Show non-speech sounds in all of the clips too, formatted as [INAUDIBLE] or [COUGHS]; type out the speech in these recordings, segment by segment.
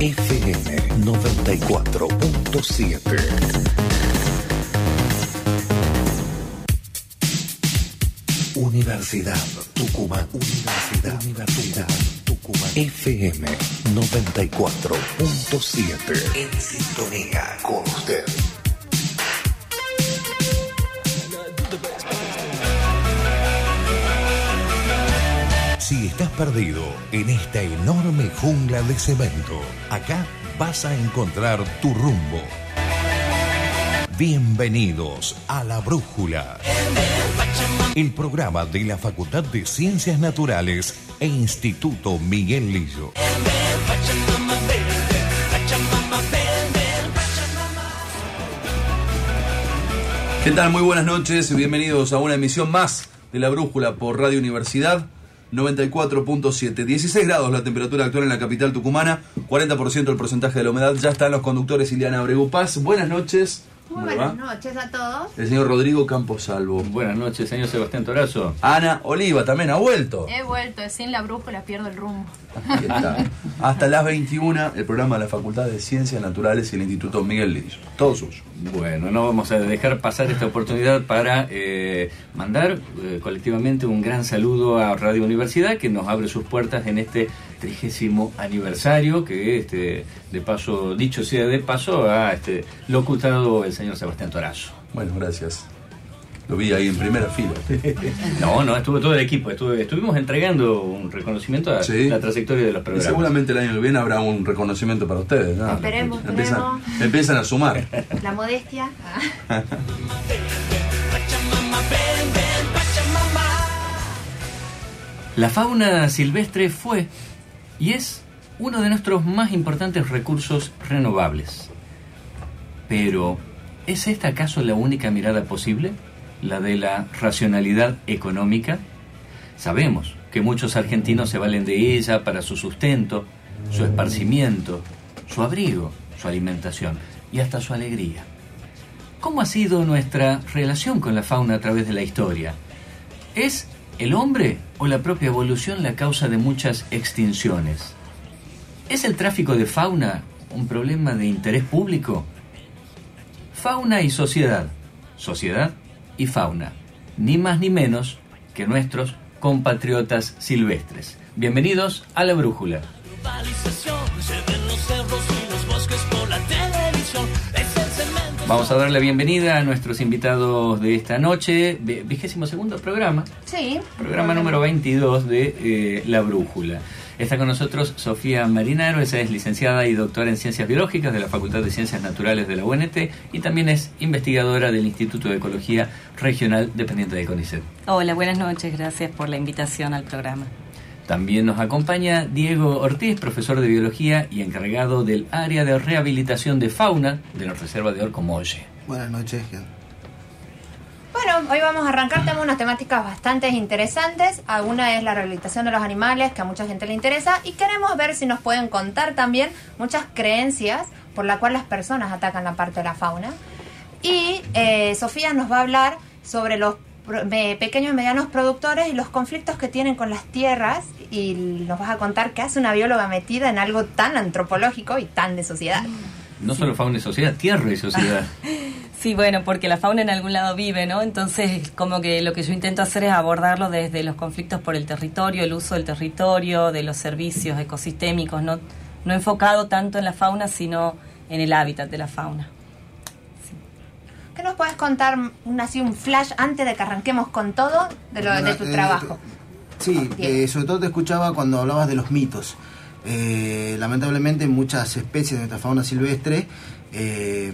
FM 94.7. Universidad Tucumán. Universidad, Universidad Tucumán. FM 94.7. En sintonía con usted. Si estás perdido en esta enorme jungla de cemento, acá vas a encontrar tu rumbo. Bienvenidos a La Brújula, el programa de la Facultad de Ciencias Naturales e Instituto Miguel Lillo. ¿Qué tal? Muy buenas noches, bienvenidos a una emisión más de La Brújula por Radio Universidad 94.7. 16 grados la temperatura actual en la capital tucumana, 40% el porcentaje de la humedad. Ya están los conductores Ileana Abregu Paz. Buenas noches. Muy buenas noches a todos. El señor Rodrigo Campos Salvo. Buenas noches, señor Sebastián Torazo. Ana Oliva también ha vuelto. He vuelto, sin la brújula pierdo el rumbo. Aquí está. [LAUGHS] Hasta las 21, el programa de la Facultad de Ciencias Naturales y el Instituto Miguel Lillo. Todo suyo. Bueno, no vamos a dejar pasar esta oportunidad para eh, mandar eh, colectivamente un gran saludo a Radio Universidad que nos abre sus puertas en este trigésimo aniversario que este de paso dicho sea de paso ha este locutado el señor Sebastián Torazo. Bueno, gracias. Lo vi ahí en primera fila. [LAUGHS] No, no, estuvo todo el equipo. Estuve, estuvimos entregando un reconocimiento a Sí. la trayectoria de los Y programas. seguramente el año que viene habrá un reconocimiento para ustedes. ¿no? Esperemos, Empiezan, esperemos. empiezan a sumar. [LAUGHS] La modestia. La fauna silvestre fue y es uno de nuestros más importantes recursos renovables. Pero, ¿es esta acaso la única mirada posible? ¿La de la racionalidad económica? Sabemos que muchos argentinos se valen de ella para su sustento, su esparcimiento, su abrigo, su alimentación y hasta su alegría. ¿Cómo ha sido nuestra relación con la fauna a través de la historia? ¿Es el hombre o la propia evolución la causa de muchas extinciones? ¿Es el tráfico de fauna un problema de interés público? Fauna y sociedad, sociedad y fauna, ni más ni menos que nuestros compatriotas silvestres. Bienvenidos a la Brújula. Vamos a darle bienvenida a nuestros invitados de esta noche, vi- vigésimo segundo programa, Sí. Programa número 22 de eh, La Brújula. Está con nosotros Sofía Marinaro, ella es licenciada y doctora en Ciencias Biológicas de la Facultad de Ciencias Naturales de la UNT y también es investigadora del Instituto de Ecología Regional dependiente de CONICET. Hola, buenas noches, gracias por la invitación al programa. También nos acompaña Diego Ortiz, profesor de Biología y encargado del área de rehabilitación de fauna de la Reserva de Orcomolle. Buenas noches. Bueno, hoy vamos a arrancar. Tenemos unas temáticas bastante interesantes. Una es la rehabilitación de los animales, que a mucha gente le interesa. Y queremos ver si nos pueden contar también muchas creencias por las cuales las personas atacan la parte de la fauna. Y eh, Sofía nos va a hablar sobre los pequeños y medianos productores y los conflictos que tienen con las tierras. Y nos vas a contar qué hace una bióloga metida en algo tan antropológico y tan de sociedad. No solo fauna y sociedad, tierra y sociedad. [LAUGHS] Sí, bueno, porque la fauna en algún lado vive, ¿no? Entonces, como que lo que yo intento hacer es abordarlo desde los conflictos por el territorio, el uso del territorio, de los servicios ecosistémicos, no, no enfocado tanto en la fauna, sino en el hábitat de la fauna. ¿Qué nos puedes contar un, así un flash antes de que arranquemos con todo de, lo, de tu Eh, trabajo? Sí, eh, sobre todo te escuchaba cuando hablabas de los mitos. Eh, lamentablemente muchas especies de nuestra fauna silvestre eh,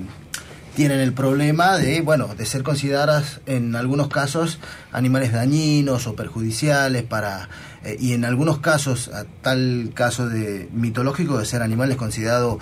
tienen el problema de, bueno, de ser consideradas en algunos casos animales dañinos o perjudiciales para eh, y en algunos casos, a tal caso de mitológico de ser animales considerados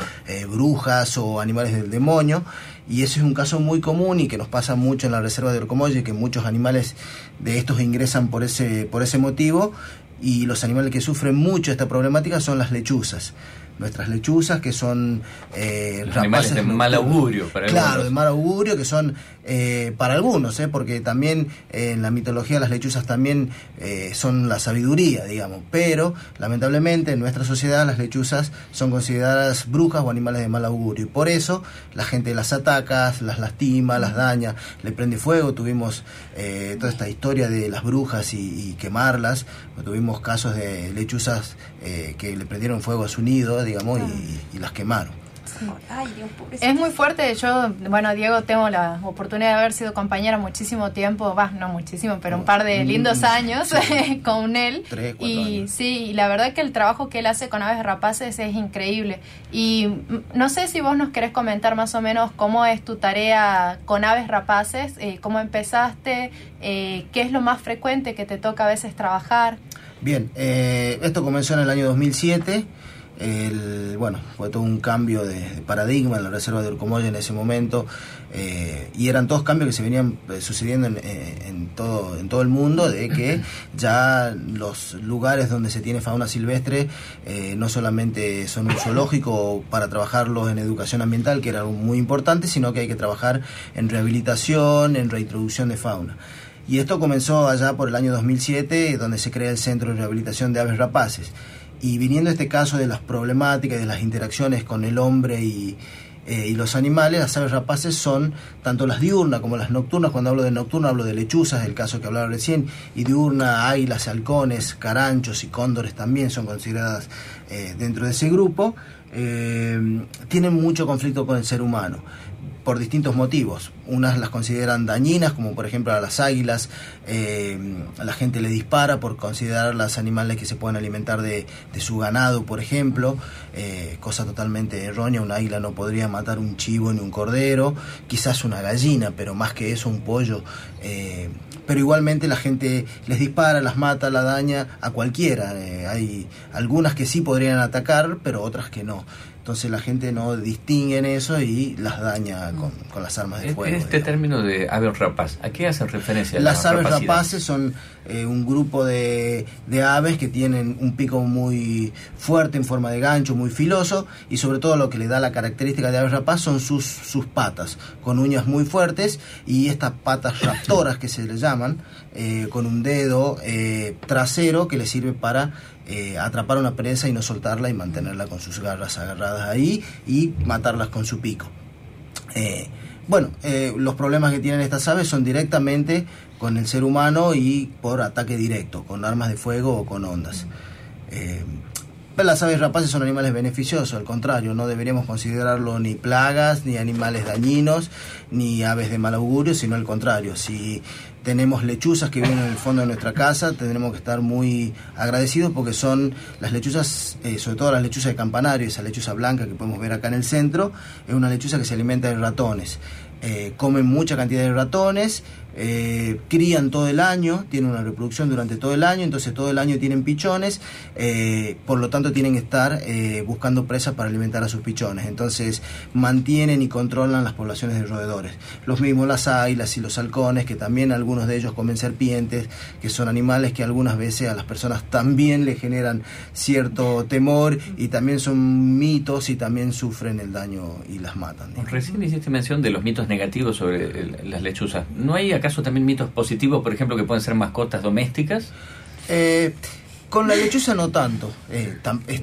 brujas o animales del demonio y ese es un caso muy común y que nos pasa mucho en la reserva de Orcomolle que muchos animales de estos ingresan por ese por ese motivo y los animales que sufren mucho esta problemática son las lechuzas. nuestras lechuzas, que son eh, animales de mal augurio. Para claro, de mal augurio, que son eh, para algunos, eh, porque también en la mitología las lechuzas también son la sabiduría, digamos, pero lamentablemente en nuestra sociedad las lechuzas son consideradas brujas o animales de mal augurio. Y por eso la gente las ataca, las lastima, las daña, le prende fuego, tuvimos toda esta historia de las brujas y, quemarlas, tuvimos casos de lechuzas que le prendieron fuego a su nido, digamos, y, las quemaron. Es muy fuerte. Yo, bueno, Diego, tengo la oportunidad de haber sido compañera muchísimo tiempo, va, no muchísimo, pero un par de lindos mm, años [LAUGHS] con él. y sí, y la verdad que el trabajo que él hace con aves rapaces es increíble. Y no sé si vos nos querés comentar más o menos cómo es tu tarea con aves rapaces, eh, cómo empezaste, eh, qué es lo más frecuente que te toca a veces trabajar. Bien, eh, esto comenzó en el año 2007 el, bueno, fue todo un cambio de, paradigma en la reserva de Urcomoya en ese momento eh, y eran todos cambios que se venían eh, sucediendo eh, en, todo, en todo el mundo de que [LAUGHS] ya los lugares donde se tiene fauna silvestre no solamente son un zoológico para trabajarlos en educación ambiental, que era algo muy importante, sino que hay que trabajar en rehabilitación, en reintroducción de fauna. Y esto comenzó allá por el año 2007, donde se crea el Centro de Rehabilitación de Aves Rapaces. Y viniendo este caso de las problemáticas, de las interacciones con el hombre y, eh, y los animales, las aves rapaces son tanto las diurnas como las nocturnas. Cuando hablo de nocturna hablo de lechuzas, el caso que hablaba recién, y diurna, águilas, halcones, caranchos y cóndores también son consideradas eh, dentro de ese grupo. Eh, tienen mucho conflicto con el ser humano por distintos motivos. Unas las consideran dañinas, como por ejemplo a las águilas, eh, la gente le dispara por considerarlas animales que se pueden alimentar de, su ganado, por ejemplo, eh, cosa totalmente errónea, un águila no podría matar un chivo ni un cordero, quizás una gallina, pero más que eso un pollo. Eh, pero igualmente la gente les dispara, las mata, la daña a cualquiera. hay algunas que sí podrían atacar, pero otras que no. Entonces la gente no distingue en eso y las daña con, con las armas de fuego. Este término de aves rapaz, ¿a qué hacen referencia? Las aves rapaces son eh, un grupo de, de, aves que tienen un pico muy fuerte en forma de gancho, muy filoso y sobre todo lo que le da la característica de aves rapaz son sus, sus patas, con uñas muy fuertes y estas patas raptoras que se le llaman, eh, con un dedo eh, trasero que le sirve para eh, atrapar una presa y no soltarla y mantenerla con sus garras agarradas ahí y matarlas con su pico. Eh, bueno, eh, los problemas que tienen estas aves son directamente con el ser humano y por ataque directo, con armas de fuego o con ondas. las aves rapaces son animales beneficiosos, al contrario, no deberíamos considerarlo ni plagas, ni animales dañinos, ni aves de mal augurio, sino al contrario. Si tenemos lechuzas que viven en el fondo de nuestra casa, tendremos que estar muy agradecidos porque son las lechuzas, eh, sobre todo las lechuzas de campanario, esa lechuza blanca que podemos ver acá en el centro, es una lechuza que se alimenta de ratones. Eh, comen mucha cantidad de ratones, eh, crían todo el año, tienen una reproducción durante todo el año, entonces todo el año tienen pichones, eh, por lo tanto tienen que estar eh, buscando presas para alimentar a sus pichones, entonces mantienen y controlan las poblaciones de roedores. Los mismos las águilas y los halcones, que también algunos de ellos comen serpientes, que son animales que algunas veces a las personas también le generan cierto temor y también son mitos y también sufren el daño y las matan. Recién hiciste mención de los mitos negativos sobre las lechuzas. ¿No hay acaso también mitos positivos, por ejemplo, que pueden ser mascotas domésticas? Eh, con la lechuza no tanto, eh,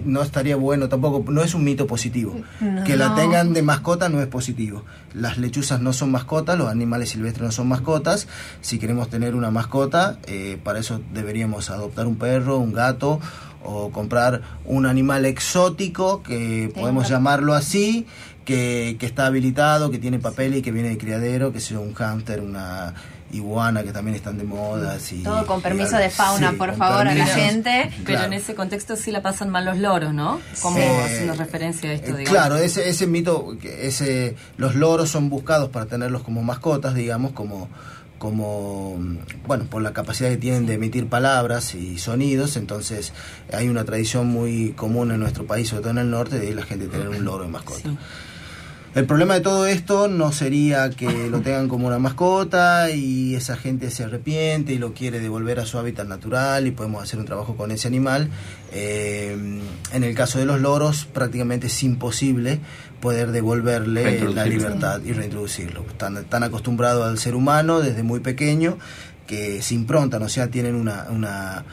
no estaría bueno tampoco, no es un mito positivo. que la tengan de mascota no es positivo. Las lechuzas no son mascotas, los animales silvestres no son mascotas. Si queremos tener una mascota, eh, para eso deberíamos adoptar un perro, un gato o comprar un animal exótico, que podemos llamarlo así, que, está habilitado, que tiene papel y que viene de criadero, que sea un hámster, una iguana que también están de moda. Todo con permiso de fauna, por favor, a la gente. Pero en ese contexto sí la pasan mal los loros, ¿no? Como haciendo referencia a esto, eh, digamos. Claro, ese, ese mito, ese, los loros son buscados para tenerlos como mascotas, digamos, como como, bueno, por la capacidad que tienen de emitir palabras y sonidos, entonces hay una tradición muy común en nuestro país, sobre todo en el norte, de la gente tener un loro de mascota. El problema de todo esto no sería que lo tengan como una mascota y esa gente se arrepiente y lo quiere devolver a su hábitat natural y podemos hacer un trabajo con ese animal. Eh, en el caso de los loros prácticamente es imposible poder devolverle la libertad y reintroducirlo. Están tan acostumbrados al ser humano desde muy pequeño que se improntan, o sea, tienen una, una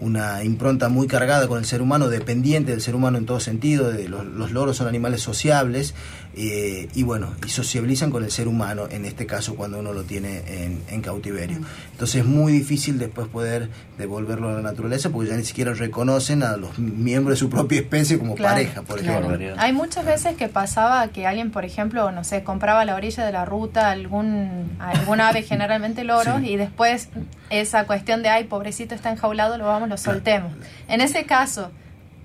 una impronta muy cargada con el ser humano, dependiente del ser humano en todo sentido. De los, los loros son animales sociables eh, y bueno, y sociabilizan con el ser humano, en este caso cuando uno lo tiene en, cautiverio. Entonces es muy difícil después poder devolverlo a la naturaleza porque ya ni siquiera reconocen a los miembros de su propia especie como pareja, por ejemplo. Hay muchas veces que pasaba que alguien, por ejemplo, no sé, compraba a la orilla de la ruta algún, algún ave, [LAUGHS] generalmente loros, y después esa cuestión de, ay, pobrecito está enjaulado, lo vamos, lo soltemos. En ese caso,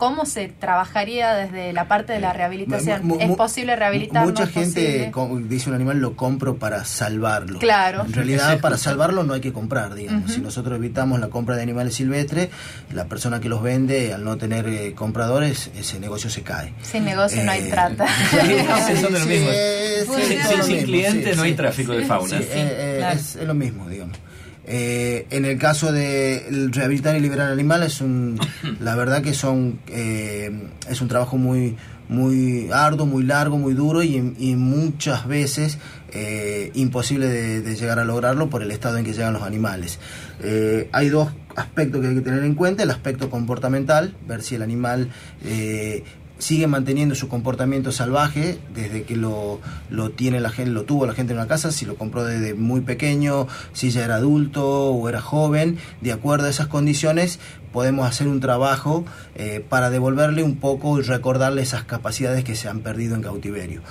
¿Cómo se trabajaría desde la parte de la rehabilitación? ¿Es posible rehabilitar? Mucha gente dice un animal lo compro para salvarlo. Claro. En realidad, para salvarlo no hay que comprar, digamos. Si nosotros evitamos la compra de animales silvestres, la persona que los vende, al no tener eh, compradores, ese negocio se cae. Sin negocio no hay eh, trata. [LAUGHS] son de lo mismo. sin cliente no hay tráfico de fauna. Eh, es lo mismo, digamos. Eh, en el caso de rehabilitar y liberar animales, un, la verdad que son eh, es un trabajo muy muy arduo, muy largo, muy duro y, muchas veces eh, imposible de, llegar a lograrlo por el estado en que llegan los animales. hay dos aspectos que hay que tener en cuenta, el aspecto comportamental, ver si el animal sigue manteniendo su comportamiento salvaje desde que lo, lo, tiene la gente, lo tuvo la gente en una casa, si lo compró desde muy pequeño, si ya era adulto o era joven, de acuerdo a esas condiciones podemos hacer un trabajo eh, para devolverle un poco y recordarle esas capacidades que se han perdido en cautiverio.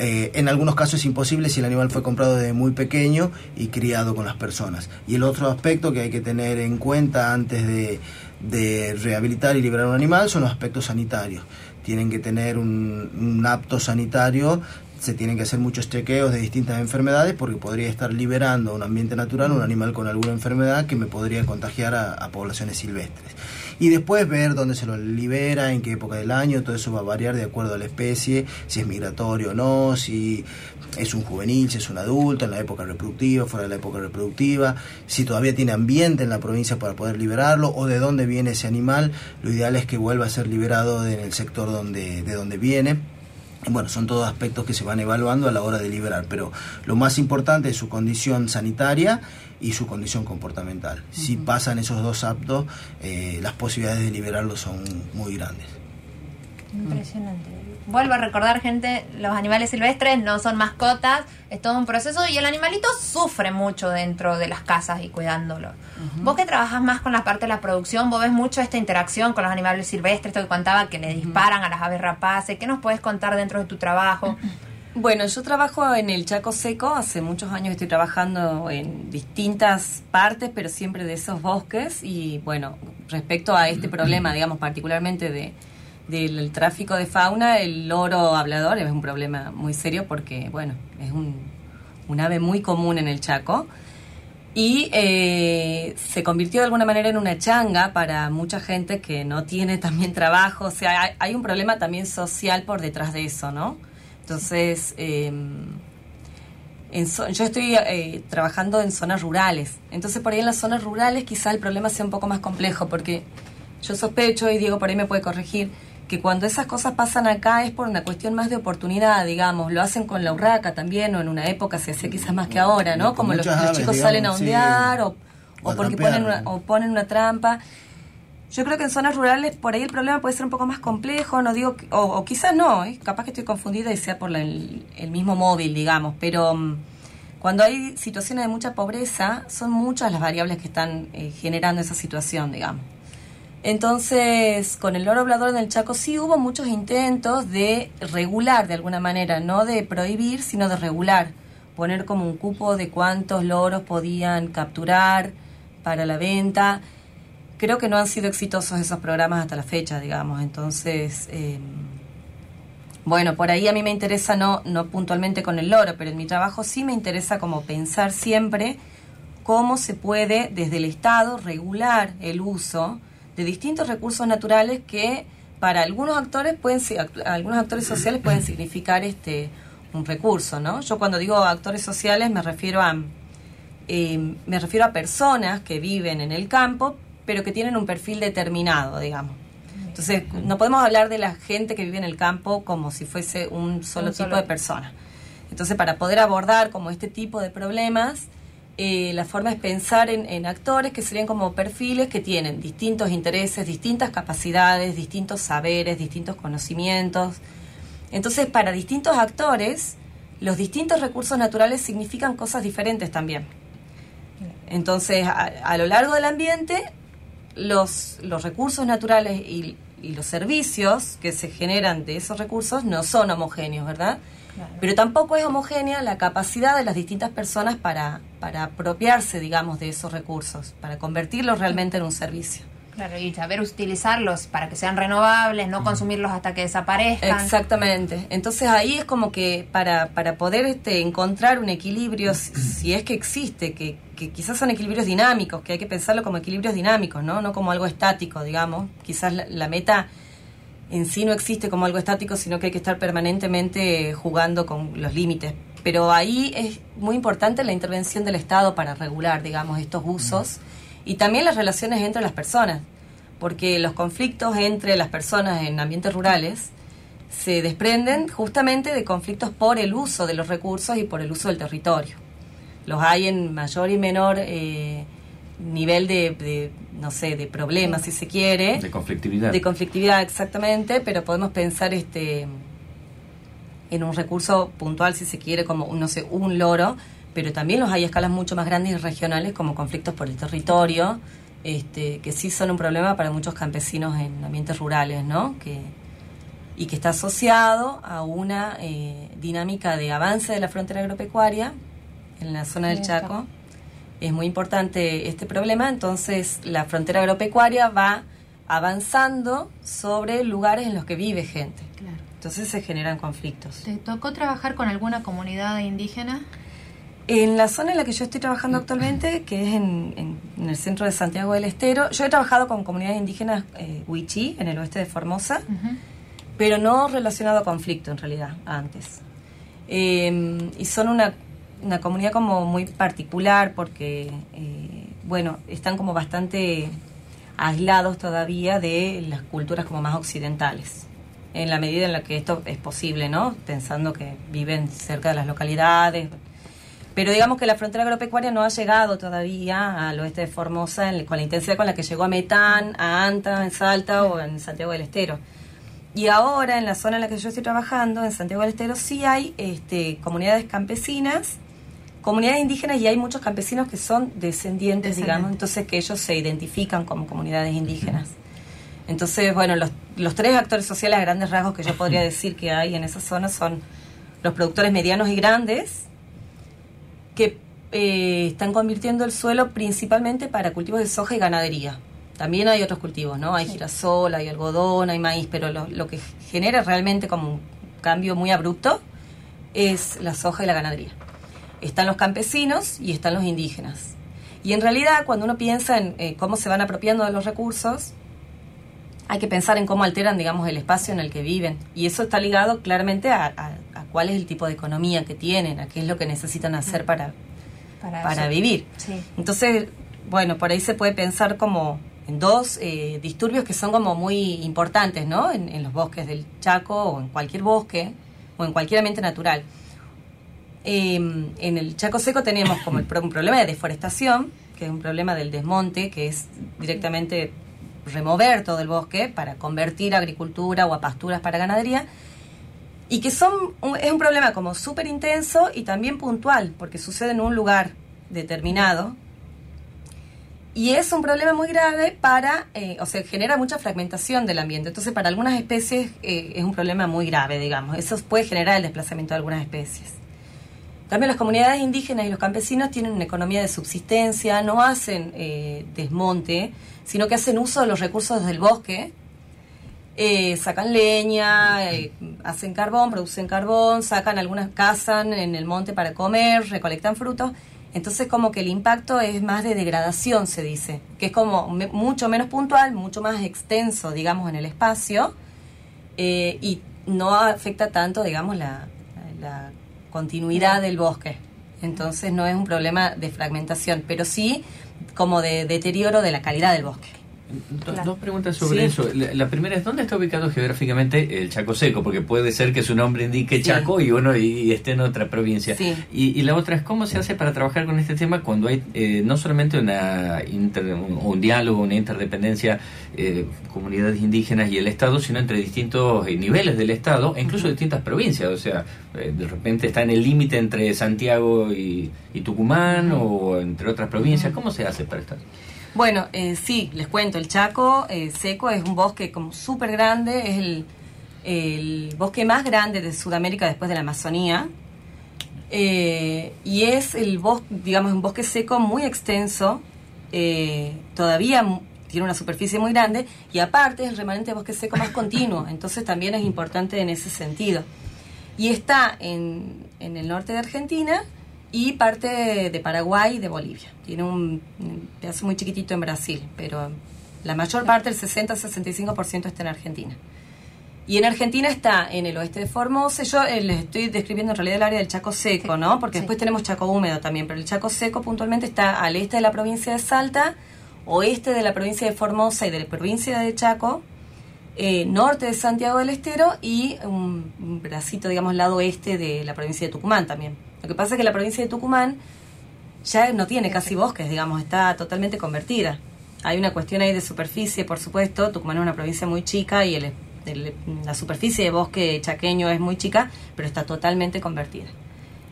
Eh, en algunos casos es imposible si el animal fue comprado desde muy pequeño y criado con las personas. Y el otro aspecto que hay que tener en cuenta antes de, de rehabilitar y liberar un animal son los aspectos sanitarios tienen que tener un, apto sanitario se tienen que hacer muchos chequeos de distintas enfermedades porque podría estar liberando a un ambiente natural un animal con alguna enfermedad que me podría contagiar a, poblaciones silvestres. Y después ver dónde se lo libera, en qué época del año, todo eso va a variar de acuerdo a la especie, si es migratorio o no, si es un juvenil, si es un adulto, en la época reproductiva, fuera de la época reproductiva, si todavía tiene ambiente en la provincia para poder liberarlo o de dónde viene ese animal, lo ideal es que vuelva a ser liberado en el sector donde, de donde viene. Bueno, son todos aspectos que se van evaluando a la hora de liberar, pero lo más importante es su condición sanitaria y su condición comportamental. Si pasan esos dos aptos, eh, las posibilidades de liberarlo son muy grandes. Impresionante vuelvo a recordar, gente, los animales silvestres no son mascotas, es todo un proceso y el animalito sufre mucho dentro de las casas y cuidándolo. Vos que trabajas más con la parte de la producción, vos ves mucho esta interacción con los animales silvestres, esto que contaba que le disparan a las aves rapaces, ¿qué nos puedes contar dentro de tu trabajo? [CLEARS THROAT] Bueno, yo trabajo en el Chaco Seco, hace muchos años estoy trabajando en distintas partes, pero siempre de esos bosques y bueno, respecto a este problema, digamos, particularmente de del tráfico de fauna, el loro hablador es un problema muy serio porque, bueno, es un, ave muy común en el Chaco y eh, se convirtió de alguna manera en una changa para mucha gente que no tiene también trabajo. O sea, hay, un problema también social por detrás de eso, ¿no? Entonces, em, yo estoy eh, trabajando en zonas rurales. Entonces, por ahí en las zonas rurales quizá el problema sea un poco más complejo porque yo sospecho, y Diego por ahí me puede corregir, que cuando esas cosas pasan acá es por una cuestión más de oportunidad, digamos, lo hacen con la urraca también, o en una época se hace quizás más que ahora, ¿no? Como los, chicos salen a ondear, o, porque ponen una, o ponen una trampa. Yo creo que en zonas rurales por ahí el problema puede ser un poco más complejo, no digo, o, quizás no, ¿eh? capaz que estoy confundida y sea por el, mismo móvil, digamos, pero mm, cuando hay situaciones de mucha pobreza, son muchas las variables que están eh, generando esa situación, digamos. Entonces, con el loro hablador en el Chaco sí hubo muchos intentos de regular de alguna manera, no de prohibir, sino de regular, poner como un cupo de cuántos loros podían capturar para la venta. Creo que no han sido exitosos esos programas hasta la fecha, digamos. Entonces, eh, bueno, por ahí a mí me interesa no, no puntualmente con el loro, pero en mi trabajo sí me interesa como pensar siempre cómo se puede desde el Estado regular el uso de distintos recursos naturales que para algunos actores pueden algunos actores sociales pueden significar este un recurso, ¿no? Yo cuando digo actores sociales me refiero a eh, me refiero a personas que viven en el campo, pero que tienen un perfil determinado, digamos. Entonces, no podemos hablar de la gente que vive en el campo como si fuese un solo tipo de persona. Entonces, para poder abordar como este tipo de problemas, eh, la forma es pensar en, en, actores que serían como perfiles que tienen distintos intereses, distintas capacidades, distintos saberes, distintos conocimientos. Entonces, para distintos actores, los distintos recursos naturales significan cosas diferentes también. Entonces, a, lo largo del ambiente, los, los recursos naturales y, los servicios que se generan de esos recursos no son homogéneos, ¿verdad? Pero tampoco es homogénea la capacidad de las distintas personas para, para apropiarse, digamos, de esos recursos, para convertirlos realmente en un servicio. Claro, y saber utilizarlos para que sean renovables, no consumirlos hasta que desaparezcan. Exactamente. Entonces ahí es como que para, para poder este, encontrar un equilibrio, si, es que existe, que, que, quizás son equilibrios dinámicos, que hay que pensarlo como equilibrios dinámicos, ¿no? No como algo estático, digamos. Quizás la, meta en sí no existe como algo estático, sino que hay que estar permanentemente jugando con los límites. Pero ahí es muy importante la intervención del Estado para regular, digamos, estos usos y también las relaciones entre las personas, porque los conflictos entre las personas en ambientes rurales se desprenden justamente de conflictos por el uso de los recursos y por el uso del territorio. Los hay en mayor y menor eh, nivel de, no sé, de problemas, si se quiere. De conflictividad. De conflictividad, exactamente, pero podemos pensar este en un recurso puntual, si se quiere, como, no sé, un loro, pero también los hay a escalas mucho más grandes y regionales como conflictos por el territorio, este, que sí son un problema para muchos campesinos en ambientes rurales, ¿no? Que, y que está asociado a una eh, dinámica de avance de la frontera agropecuaria en la zona del Chaco. Es muy importante este problema, entonces la frontera agropecuaria va avanzando sobre lugares en los que vive gente. Entonces se generan conflictos. ¿Te tocó trabajar con alguna comunidad indígena? En la zona en la que yo estoy trabajando actualmente, que es en, el centro de Santiago del Estero, yo he trabajado con comunidades indígenas eh, Huichí, en el oeste de Formosa, pero no relacionado a conflicto en realidad, antes. Em, y son una, una, comunidad como muy particular porque, eh, bueno, están como bastante aislados todavía de las culturas como más occidentales en la medida en la que esto es posible, ¿no? Pensando que viven cerca de las localidades, pero digamos que la frontera agropecuaria no ha llegado todavía al oeste de Formosa con la intensidad con la que llegó a Metán, a Anta, en Salta o en Santiago del Estero. Y ahora, en la zona en la que yo estoy trabajando, en Santiago del Estero, sí hay este, comunidades campesinas, comunidades indígenas y hay muchos campesinos que son descendientes, digamos, entonces que ellos se identifican como comunidades indígenas. Entonces, bueno, los, los tres actores sociales a grandes rasgos que yo podría decir que hay en esa zona son los productores medianos y grandes, que eh, están convirtiendo el suelo principalmente para cultivos de soja y ganadería. También hay otros cultivos, ¿no? Hay girasol, hay algodón, hay maíz, pero lo, que genera realmente como un cambio muy abrupto es la soja y la ganadería. Están los campesinos y están los indígenas. Y en realidad, cuando uno piensa en eh, cómo se van apropiando de los recursos, hay que pensar en cómo alteran, digamos, el espacio en el que viven. Y eso está ligado claramente a cuál es el tipo de economía que tienen, a qué es lo que necesitan hacer para, para, vivir. Entonces, bueno, por ahí se puede pensar como en dos eh, disturbios que son como muy importantes, ¿no? En, los bosques del Chaco o en cualquier bosque o en cualquier ambiente natural. Em, en el Chaco Seco tenemos como el, un problema de deforestación, que es un problema del desmonte, que es directamente remover todo el bosque para convertir a agricultura o a pasturas para ganadería y que son es un problema como súper intenso y también puntual, porque sucede en un lugar determinado. Y es un problema muy grave para, eh, o sea, genera mucha fragmentación del ambiente. Entonces, para algunas especies eh, es un problema muy grave, digamos. Eso puede generar el desplazamiento de algunas especies. También las comunidades indígenas y los campesinos tienen una economía de subsistencia, no hacen eh, desmonte, sino que hacen uso de los recursos del bosque eh, sacan leña, eh, hacen carbón, producen carbón, sacan algunas, cazan en el monte para comer, recolectan frutos. Entonces como que el impacto es más de degradación, se dice, que es como mucho menos puntual, mucho más extenso, digamos, en el espacio y no afecta tanto, digamos, la, continuidad del bosque. Entonces no es un problema de fragmentación, pero sí como de deterioro de la calidad del bosque. Dos, preguntas sobre eso. La, primera es, ¿dónde está ubicado geográficamente el Chaco Seco? Porque puede ser que su nombre indique Chaco y uno y, esté en otra provincia. Y, la otra es, ¿cómo se hace para trabajar con este tema cuando hay eh, no solamente una un, diálogo, una interdependencia, eh, comunidades indígenas y el Estado, sino entre distintos eh, niveles del Estado e incluso distintas provincias? O sea, de repente está en el límite entre Santiago y, Tucumán o entre otras provincias. ¿Cómo se hace para estar? Bueno, eh, sí, les cuento, el Chaco eh, Seco es un bosque como súper grande, es el, bosque más grande de Sudamérica después de la Amazonía. Eh, y es el bosque, digamos, un bosque seco muy extenso, todavía tiene una superficie muy grande y aparte es el remanente de bosque seco más continuo, entonces también es importante en ese sentido. Y está en, en el norte de Argentina y parte de Paraguay y de Bolivia. Tiene un, pedazo muy chiquitito en Brasil, pero la mayor parte, el 60-65% está en Argentina. Y en Argentina está en el oeste de Formosa. Yo eh, les estoy describiendo en realidad el área del Chaco Seco, ¿no? Porque después tenemos Chaco Húmedo también, pero el Chaco Seco puntualmente está al este de la provincia de Salta, oeste de la provincia de Formosa y de la provincia de Chaco, eh, norte de Santiago del Estero y un, un pedacito, digamos, lado oeste de la provincia de Tucumán también. Lo que pasa es que la provincia de Tucumán ya no tiene casi bosques, digamos, está totalmente convertida. Hay una cuestión ahí de superficie, por supuesto. Tucumán es una provincia muy chica y la superficie de bosque chaqueño es muy chica, pero está totalmente convertida.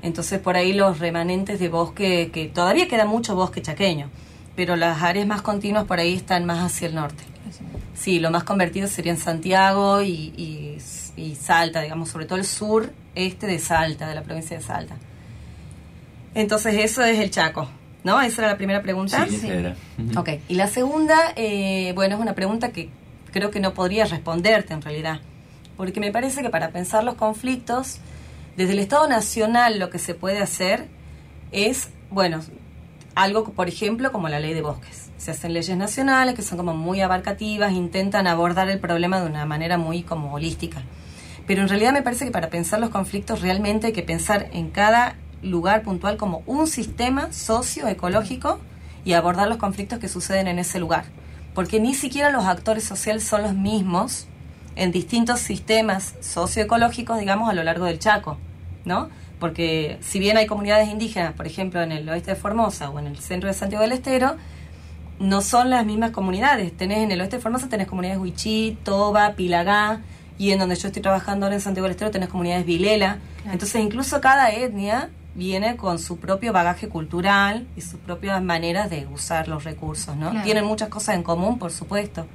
Entonces por ahí los remanentes de bosque, que todavía queda mucho bosque chaqueño, pero las áreas más continuas por ahí están más hacia el norte. Sí, lo más convertido sería en Santiago y, y Salta, digamos, sobre todo el sur este de Salta, de la provincia de Salta. Entonces eso es el Chaco, ¿no? Esa era la primera pregunta. Sí, Era. Ok, y la segunda, eh, bueno, es una pregunta que creo que no podría responderte en realidad, porque me parece que para pensar los conflictos, desde el Estado Nacional lo que se puede hacer es, bueno, algo, por ejemplo, como la ley de bosques. Se hacen leyes nacionales que son como muy abarcativas, intentan abordar el problema de una manera muy como holística. Pero en realidad me parece que para pensar los conflictos realmente hay que pensar en cada lugar puntual como un sistema socioecológico y abordar los conflictos que suceden en ese lugar. Porque ni siquiera los actores sociales son los mismos en distintos sistemas socioecológicos, digamos, a lo largo del Chaco, ¿no? Porque si bien hay comunidades indígenas, por ejemplo, en el oeste de Formosa o en el centro de Santiago del Estero, no son las mismas comunidades. Tenés en el oeste de Formosa tenés comunidades Huichí, Toba, Pilagá, y en donde yo estoy trabajando ahora en Santiago del Estero tenés comunidades Vilela. Entonces, incluso cada etnia viene con su propio bagaje cultural y sus propias maneras de usar los recursos, ¿no? Tienen muchas cosas en común, por supuesto,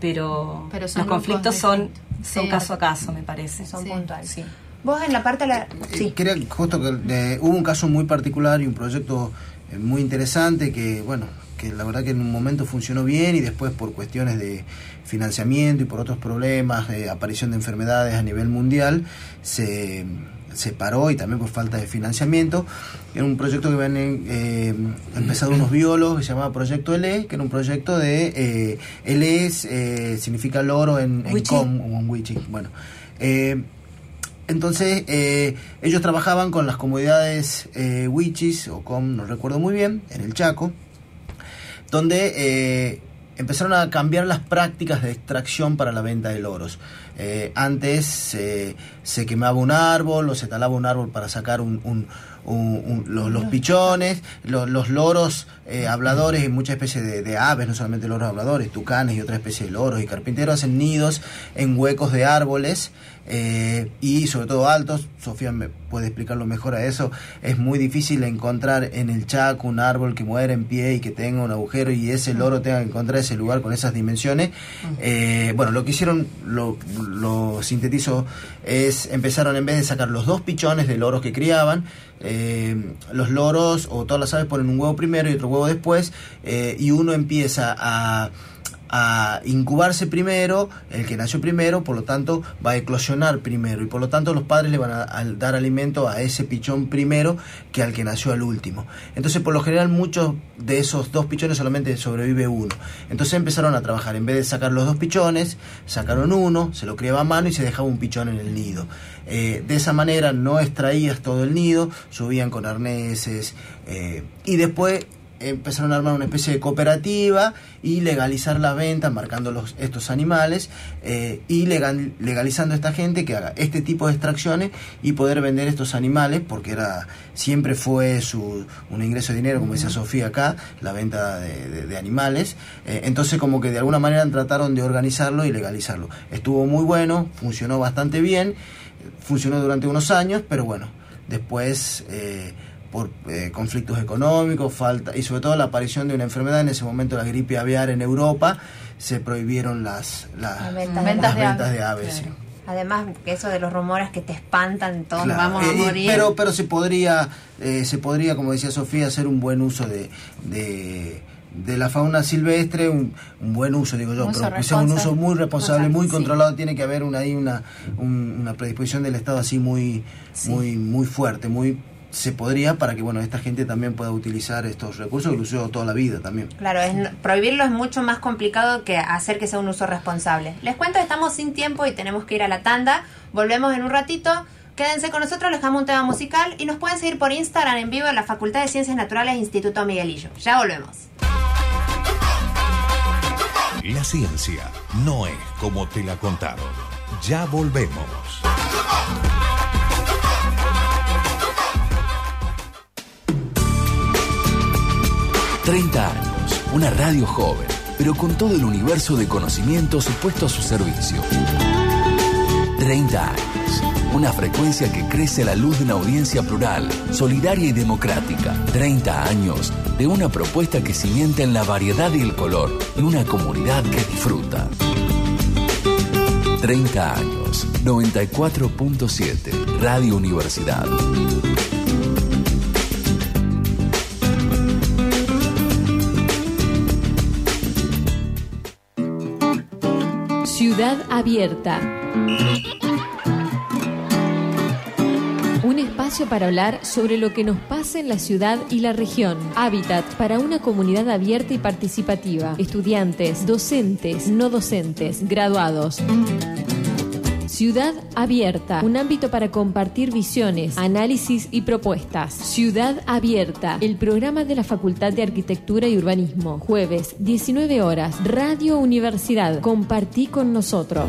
pero, los conflictos son, son caso a caso, me parece. Son puntuales. Sí. Vos en la parte de la... Sí. Creo justo que hubo un caso muy particular y un proyecto eh, muy interesante que, bueno, que la verdad que en un momento funcionó bien y después por cuestiones de financiamiento y por otros problemas, de aparición de enfermedades a nivel mundial, se se paró y también por falta de financiamiento. Era un proyecto que habían eh, empezado unos biólogos que se llamaba Proyecto LE, que era un proyecto de... Eh, LE eh, significa loro en, en com o en Wichi. Bueno, eh, entonces ellos trabajaban con las comunidades Wichis o com, no recuerdo muy bien, en el Chaco, donde empezaron a cambiar las prácticas de extracción para la venta de loros. Eh, antes eh, se quemaba un árbol o se talaba un árbol para sacar un, los, pichones, los, loros eh, habladores y muchas especies de, aves, no solamente loros habladores, tucanes y otras especies de loros y carpinteros hacen nidos en huecos de árboles eh, y sobre todo altos. Sofía me puede explicarlo mejor a eso. Es muy difícil encontrar en el Chaco un árbol que muera en pie y que tenga un agujero y ese loro tenga que encontrar ese lugar con esas dimensiones. Eh, bueno, lo que hicieron, lo, lo sintetizo, es empezaron en vez de sacar los dos pichones de loros que criaban, los loros o todas las aves ponen un huevo primero y otro huevo después y uno empieza a a incubarse primero, el que nació primero, por lo tanto va a eclosionar primero y por lo tanto los padres le van a, dar alimento a ese pichón primero que al que nació al último. Entonces por lo general muchos de esos dos pichones solamente sobrevive uno. Entonces empezaron a trabajar, en vez de sacar los dos pichones, sacaron uno, se lo criaba a mano y se dejaba un pichón en el nido. Eh, de esa manera no extraías todo el nido, subían con arneses eh, y después empezaron a armar una especie de cooperativa y legalizar la venta, marcando los, estos animales eh, y legal, legalizando a esta gente que haga este tipo de extracciones y poder vender estos animales, porque era siempre fue su, un ingreso de dinero, como decía Sofía acá, la venta de, animales. Eh, entonces como que de alguna manera trataron de organizarlo y legalizarlo. Estuvo muy bueno, funcionó bastante bien, funcionó durante unos años, pero bueno, después... Eh, por eh, conflictos económicos, falta y sobre todo la aparición de una enfermedad, en ese momento la gripe aviar en Europa, se prohibieron las, las, ventas, de, aves. Además, eso de los rumores que te espantan, todos vamos a eh, morir. pero, pero se podría, eh, se podría, como decía Sofía, hacer un buen uso de, de, la fauna silvestre, un, buen uso, digo yo, pero que sea un uso muy responsable, muy controlado, tiene que haber una, ahí una, una predisposición del Estado así muy, muy, muy fuerte, muy se podría para que bueno esta gente también pueda utilizar estos recursos que lo usó toda la vida también. Claro, es, prohibirlo es mucho más complicado que hacer que sea un uso responsable. Les cuento que estamos sin tiempo y tenemos que ir a la tanda. Volvemos en un ratito. Quédense con nosotros, les dejamos un tema musical y nos pueden seguir por Instagram en vivo en la Facultad de Ciencias Naturales Instituto Miguelillo. Ya volvemos. La ciencia no es como te la contaron. Ya volvemos. 30 años, una radio joven, pero con todo el universo de conocimientos puesto a su servicio. 30 años, una frecuencia que crece a la luz de una audiencia plural, solidaria y democrática. 30 años de una propuesta que cimienta en la variedad y el color y una comunidad que disfruta. 30 años, 94.7, Radio Universidad. Ciudad Abierta. Un espacio para hablar sobre lo que nos pasa en la ciudad y la región. Hábitat para una comunidad abierta y participativa. Estudiantes, docentes, no docentes, graduados. Ciudad Abierta, un ámbito para compartir visiones, análisis y propuestas. Ciudad Abierta, el programa de la Facultad de Arquitectura y Urbanismo. Jueves, 19 horas, Radio Universidad. Compartí con nosotros.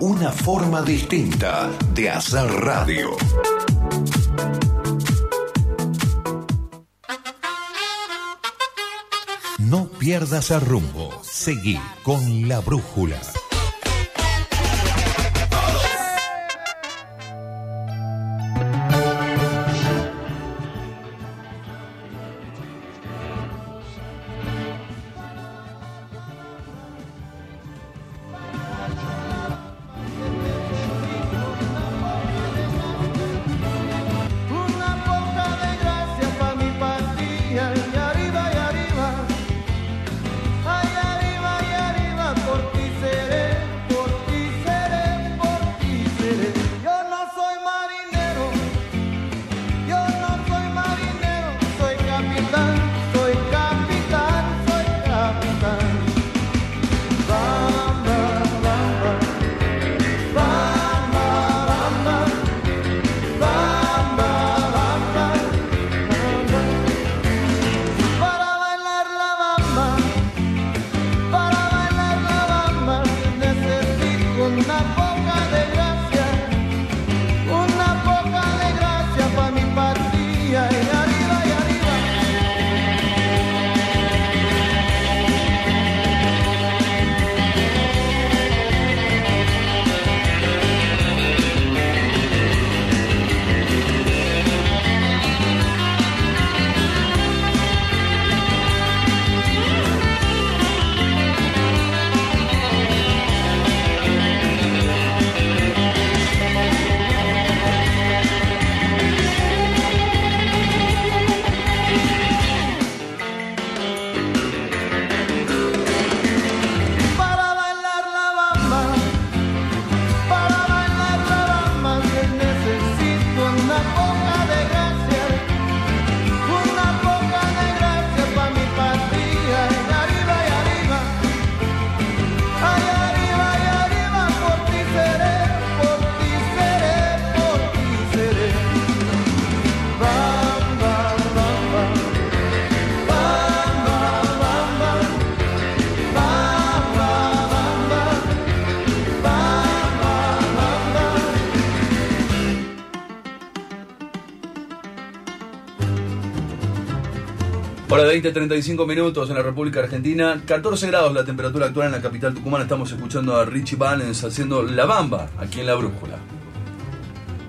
Una forma distinta de hacer radio. No pierdas el rumbo. Seguí con la brújula. 20-35 minutos en la República Argentina, 14 grados la temperatura actual en la capital tucumana. Estamos escuchando a Richie Valens haciendo La Bamba aquí en La Brújula.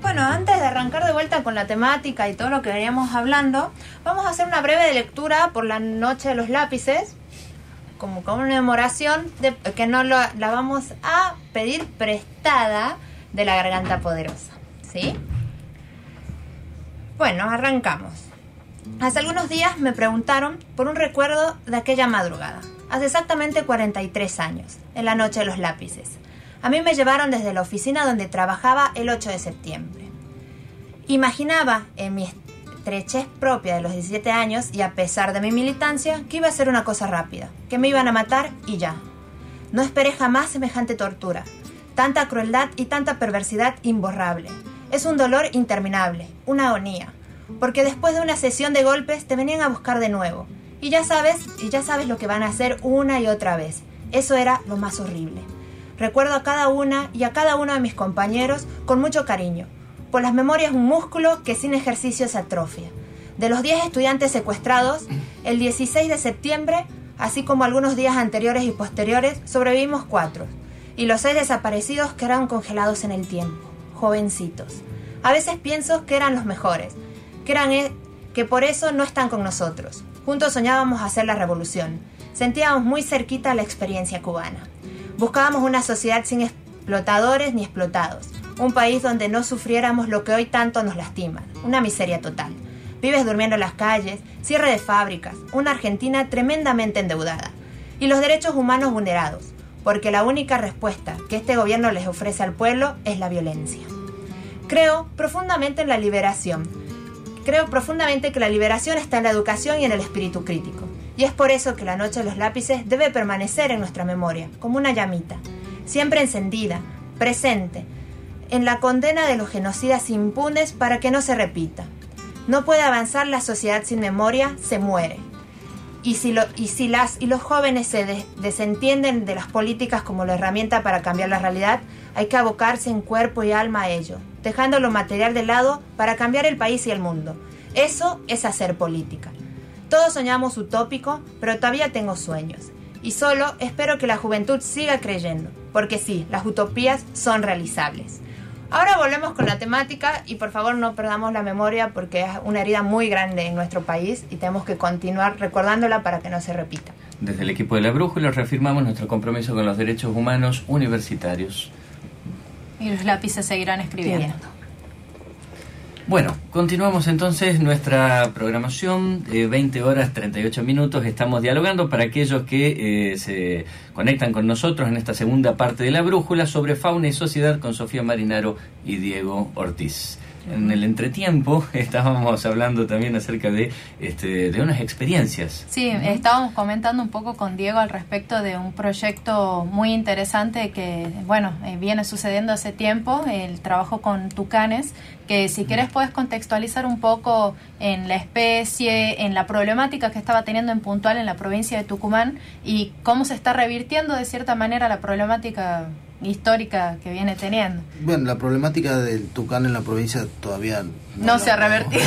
Bueno, antes de arrancar de vuelta con la temática y todo lo que veníamos hablando, vamos a hacer una breve lectura por la Noche de los Lápices, como conmemoración de, que no lo, la vamos a pedir prestada de la Garganta Poderosa. ¿Sí? Bueno, arrancamos. Hace algunos días me preguntaron por un recuerdo de aquella madrugada, hace exactamente 43 años, en la noche de los lápices. A mí me llevaron desde la oficina donde trabajaba el 8 de septiembre. Imaginaba en mi estrechez propia de los 17 años y a pesar de mi militancia que iba a ser una cosa rápida, que me iban a matar y ya. No esperé jamás semejante tortura, tanta crueldad y tanta perversidad imborrable. Es un dolor interminable, una agonía, porque después de una sesión de golpes te venían a buscar de nuevo. Y ya sabes, y ya sabes lo que van a hacer una y otra vez. Eso era lo más horrible. Recuerdo a cada una y a cada uno de mis compañeros con mucho cariño. Por las memorias un músculo que sin ejercicio se atrofia. De los 10 estudiantes secuestrados, el 16 de septiembre, así como algunos días anteriores y posteriores, sobrevivimos cuatro. Y los seis desaparecidos quedaron congelados en el tiempo, jovencitos. A veces pienso que eran los mejores, que, eran, e, que por eso no están con nosotros. Juntos soñábamos hacer la revolución. Sentíamos muy cerquita la experiencia cubana. Buscábamos una sociedad sin explotadores ni explotados. Un país donde no sufriéramos lo que hoy tanto nos lastima. Una miseria total. Vives durmiendo en las calles, cierre de fábricas, una Argentina tremendamente endeudada. Y los derechos humanos vulnerados. Porque la única respuesta que este gobierno les ofrece al pueblo es la violencia. Creo profundamente en la liberación, Creo profundamente que la liberación está en la educación y en el espíritu crítico. Y es por eso que la noche de los lápices debe permanecer en nuestra memoria, como una llamita, siempre encendida, presente, en la condena de los genocidas impunes para que no se repita. No puede avanzar la sociedad sin memoria, se muere. Y si, lo, y si las y los jóvenes se desentienden de las políticas como la herramienta para cambiar la realidad, hay que abocarse en cuerpo y alma a ello, dejando lo material de lado para cambiar el país y el mundo. Eso es hacer política. Todos soñamos utópico, pero todavía tengo sueños. Y solo espero que la juventud siga creyendo, porque sí, las utopías son realizables. Ahora volvemos con la temática y por favor no perdamos la memoria porque es una herida muy grande en nuestro país y tenemos que continuar recordándola para que no se repita. Desde el equipo de la Brújula reafirmamos nuestro compromiso con los derechos humanos universitarios. Y los lápices seguirán escribiendo. Bueno, continuamos entonces nuestra programación, de 20 horas 38 minutos, estamos dialogando para aquellos que eh, se conectan con nosotros en esta segunda parte de la brújula sobre fauna y sociedad con Sofía Marinaro y Diego Ortiz. En el entretiempo [LAUGHS] estábamos hablando también acerca de, este, de unas experiencias. Sí, estábamos comentando un poco con Diego al respecto de un proyecto muy interesante que, bueno, eh, viene sucediendo hace tiempo, el trabajo con tucanes, que si quieres puedes contextualizar un poco en la especie, en la problemática que estaba teniendo en puntual en la provincia de Tucumán y cómo se está revirtiendo de cierta manera la problemática histórica que viene teniendo. Bueno, la problemática del tucán en la provincia todavía no, se ha revertido.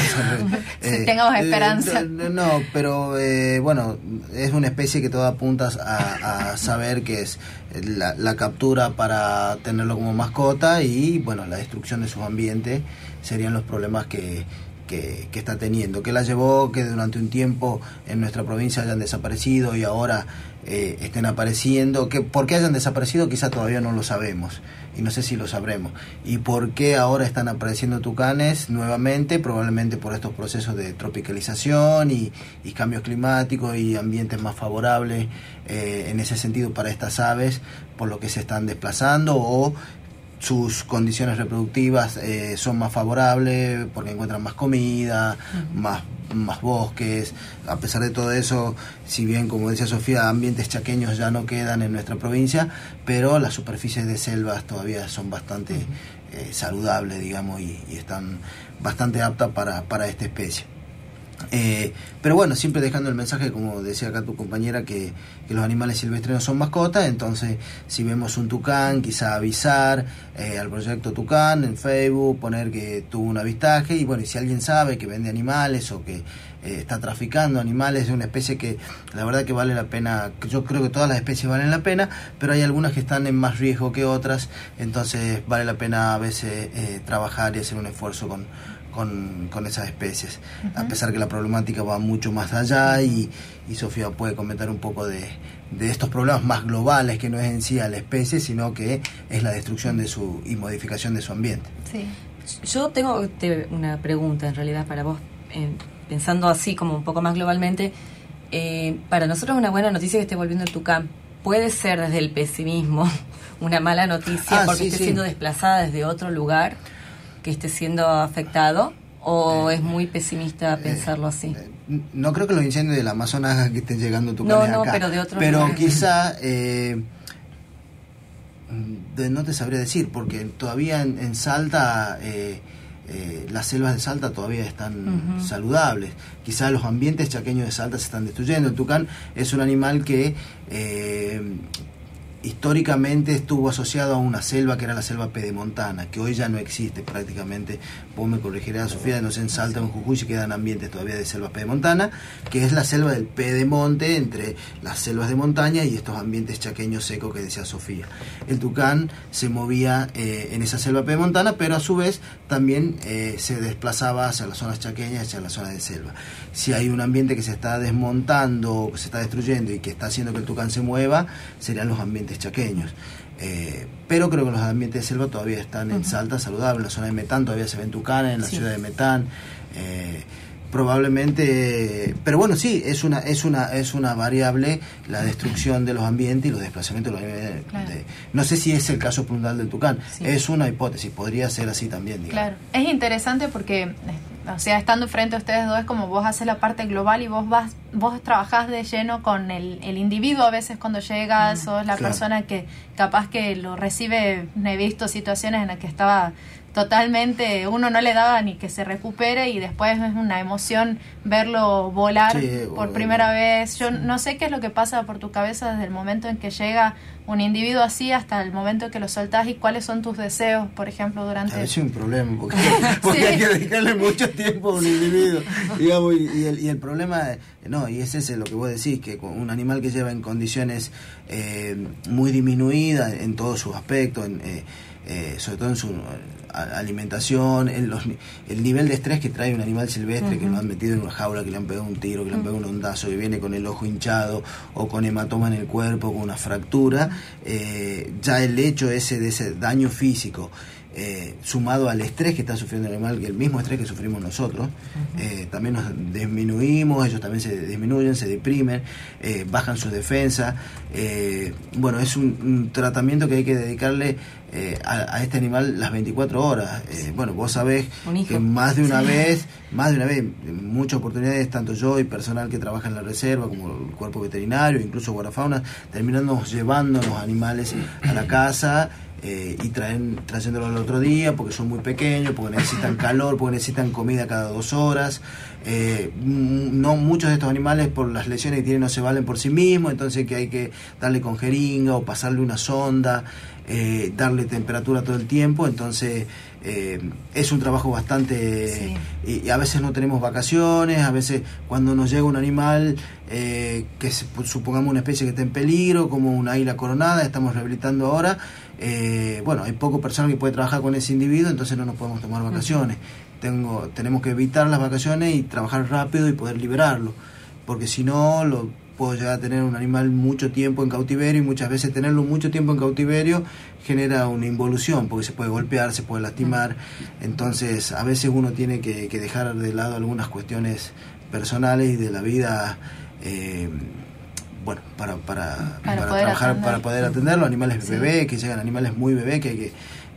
si [LAUGHS] [LAUGHS] tengamos eh, esperanza. no, pero eh, bueno, es una especie que todo apunta a, saber que es la, la, captura para tenerlo como mascota y bueno, la destrucción de su ambiente serían los problemas que, que, está teniendo, que la llevó que durante un tiempo en nuestra provincia hayan desaparecido y ahora eh, estén apareciendo, que por qué hayan desaparecido quizá todavía no lo sabemos y no sé si lo sabremos. ¿Y por qué ahora están apareciendo tucanes nuevamente? Probablemente por estos procesos de tropicalización y, cambios climáticos y ambientes más favorables eh, en ese sentido para estas aves, por lo que se están desplazando o sus condiciones reproductivas eh, son más favorables porque encuentran más comida, más, más bosques. A pesar de todo eso, si bien, como decía Sofía, ambientes chaqueños ya no quedan en nuestra provincia, pero las superficies de selvas todavía son bastante eh, saludables, digamos, y, están bastante aptas para, para esta especie. Eh, pero bueno, siempre dejando el mensaje, como decía acá tu compañera, que, los animales silvestres no son mascotas, entonces si vemos un tucán, quizá avisar eh, al proyecto Tucán en Facebook, poner que tuvo un avistaje y bueno, y si alguien sabe que vende animales o que eh, está traficando animales de una especie que la verdad que vale la pena, yo creo que todas las especies valen la pena, pero hay algunas que están en más riesgo que otras, entonces vale la pena a veces trabajar y hacer un esfuerzo con con, con esas especies, a pesar que la problemática va mucho más allá y, y Sofía puede comentar un poco de, de, estos problemas más globales que no es en sí a la especie, sino que es la destrucción de su y modificación de su ambiente. Sí. Yo tengo una pregunta en realidad para vos, eh, pensando así como un poco más globalmente. Eh, para nosotros una buena noticia que esté volviendo el Tucán. Puede ser desde el pesimismo [LAUGHS] una mala noticia ah, porque esté siendo desplazada desde otro lugar que esté siendo afectado o eh, es muy pesimista eh, pensarlo así? Eh, no creo que los incendios del Amazonas que estén llegando a tu no, no, pero de otro Pero quizá no te sabría decir, porque todavía en, Salta las selvas de Salta todavía están saludables. Quizá los ambientes chaqueños de Salta se están destruyendo. El tucán es un animal que históricamente estuvo asociado a una selva que era la selva pedemontana, que hoy ya no existe prácticamente. Vos me corregirás, Sofía, no sé, en Salta en Jujuy se quedan ambientes todavía de selva pedemontana, que es la selva del pedemonte entre las selvas de montaña y estos ambientes chaqueños secos que decía Sofía. El tucán se movía eh, en esa selva pedemontana, pero a su vez también eh, se desplazaba hacia las zonas chaqueñas, hacia las zonas de selva. Si hay un ambiente que se está desmontando, que se está destruyendo y que está haciendo que el tucán se mueva, serían los ambientes chaqueños. Eh, pero creo que los ambientes de selva todavía están en Salta saludables. En la zona de Metán todavía se ven tucanes, en la ciudad de Metán. Eh, probablemente pero bueno sí es una es una es una variable la destrucción de los ambientes y los desplazamientos de los no sé si es el caso puntual del tucán es una hipótesis podría ser así también claro es interesante porque o sea, estando frente a ustedes dos es como vos haces la parte global y vos vas, vos trabajás de lleno con el, el individuo a veces cuando llegas, mm, sos la persona que capaz que lo recibe, he visto situaciones en las que estaba totalmente, uno no le daba ni que se recupere y después es una emoción verlo volar por primera vez. Yo no sé qué es lo que pasa por tu cabeza desde el momento en que llega un individuo así hasta el momento en que lo soltás y cuáles son tus deseos, por ejemplo, durante... Es un problema, porque, [LAUGHS] [LAUGHS] hay que dedicarle mucho tiempo a un individuo, [LAUGHS] digamos, y, el, y el problema, no, y es ese lo que vos decís, que un animal que lleva en condiciones eh, muy disminuidas en todos sus aspectos, en, eh, eh, sobre todo en su alimentación, el, el nivel de estrés que trae un animal silvestre que lo han metido en una jaula, que le han pegado un tiro, que le han pegado un ondazo, que viene con el ojo hinchado o con hematoma en el cuerpo, con una fractura, eh, ya el hecho ese de ese daño físico eh, sumado al estrés que está sufriendo el animal, que el mismo estrés que sufrimos nosotros, eh, también nos disminuimos, ellos también se disminuyen, se deprimen, eh, bajan sus defensas. bueno, es un, tratamiento que hay que dedicarle a, este animal las 24 horas. bueno, vos sabés que más de una vez, más de una vez, muchas oportunidades, tanto yo y personal que trabaja en la reserva, como el cuerpo veterinario, incluso guardafauna, terminamos llevando los animales a la [CLEARS THROAT] casa eh, y traen, trayéndolo al otro día porque son muy pequeños, porque necesitan calor, porque necesitan comida cada dos horas. Eh, no muchos de estos animales por las lesiones que tienen no se valen por sí mismos, entonces que hay que darle con jeringa o pasarle una sonda, eh, darle temperatura todo el tiempo, entonces es un trabajo bastante y, a veces no tenemos vacaciones, a veces cuando nos llega un animal que supongamos una especie que está en peligro, como una águila coronada, estamos rehabilitando ahora, eh, bueno, hay poco personal que puede trabajar con ese individuo, entonces no nos podemos tomar vacaciones. Tengo, tenemos que evitar las vacaciones y trabajar rápido y poder liberarlo, porque si no, lo puedo llegar a tener un animal mucho tiempo en cautiverio y muchas veces tenerlo mucho tiempo en cautiverio genera una involución, porque se puede golpear, se puede lastimar, entonces a veces uno tiene que, dejar de lado algunas cuestiones personales y de la vida. Eh, bueno, para, para, para, trabajar, para poder atender los animales bebés, que llegan animales muy bebés, que hay que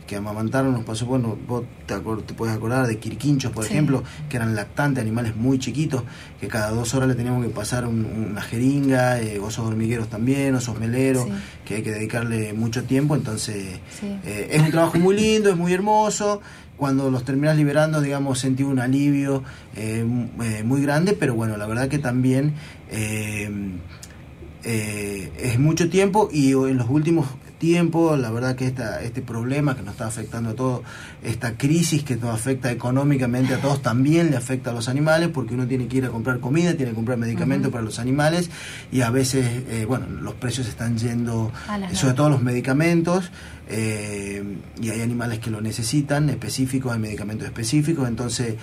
que amamantaron nos pasó, bueno, vos te, te puedes acordar de quirquinchos, por ejemplo, que eran lactantes, animales muy chiquitos, que cada dos horas le teníamos que pasar una jeringa, eh, osos hormigueros también, osos meleros, que hay que dedicarle mucho tiempo, entonces eh, es un trabajo muy lindo, es muy hermoso, cuando los terminas liberando, digamos, sentí un alivio eh, muy grande, pero bueno, la verdad que también es mucho tiempo y en los últimos tiempo. La verdad que esta, este problema que nos está afectando a todos, esta crisis que nos afecta económicamente a todos, también le afecta a los animales porque uno tiene que ir a comprar comida, tiene que comprar medicamentos para los animales y a veces, eh, bueno, los precios están yendo, sobre todo los medicamentos. Eh, y hay animales que lo necesitan, específicos, hay medicamentos específicos, entonces,